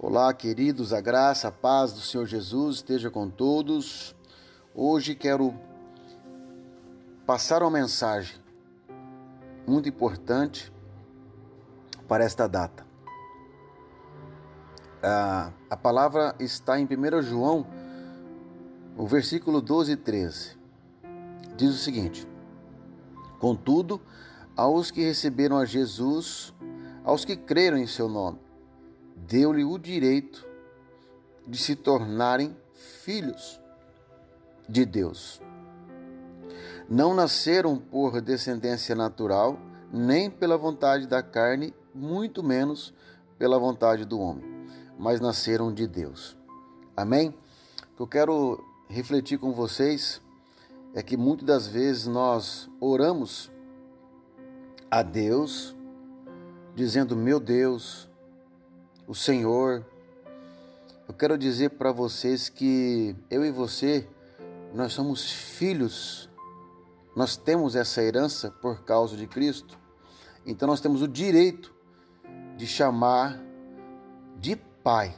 Olá, queridos, a graça, a paz do Senhor Jesus esteja com todos. Hoje quero passar uma mensagem muito importante para esta data. A, palavra está em 1 João, o versículo 12 e 13. Diz o seguinte: Contudo, aos que receberam a Jesus, aos que creram em seu nome, deu-lhe o direito de se tornarem filhos de Deus. Não nasceram por descendência natural, nem pela vontade da carne, muito menos pela vontade do homem, mas nasceram de Deus. Amém? O que eu quero refletir com vocês é que muitas das vezes nós oramos a Deus, dizendo: Meu Deus, o Senhor. Eu quero dizer para vocês que eu e você, nós somos filhos, nós temos essa herança por causa de Cristo, então nós temos o direito de chamar de Pai.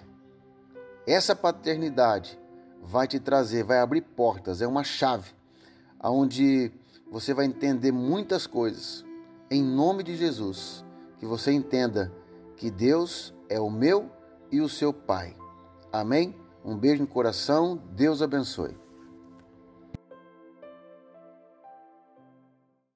Essa paternidade vai te trazer, vai abrir portas, é uma chave, aonde você vai entender muitas coisas. Em nome de Jesus, que você entenda que Deus é o meu e o seu Pai. Amém? Um beijo no coração, Deus abençoe.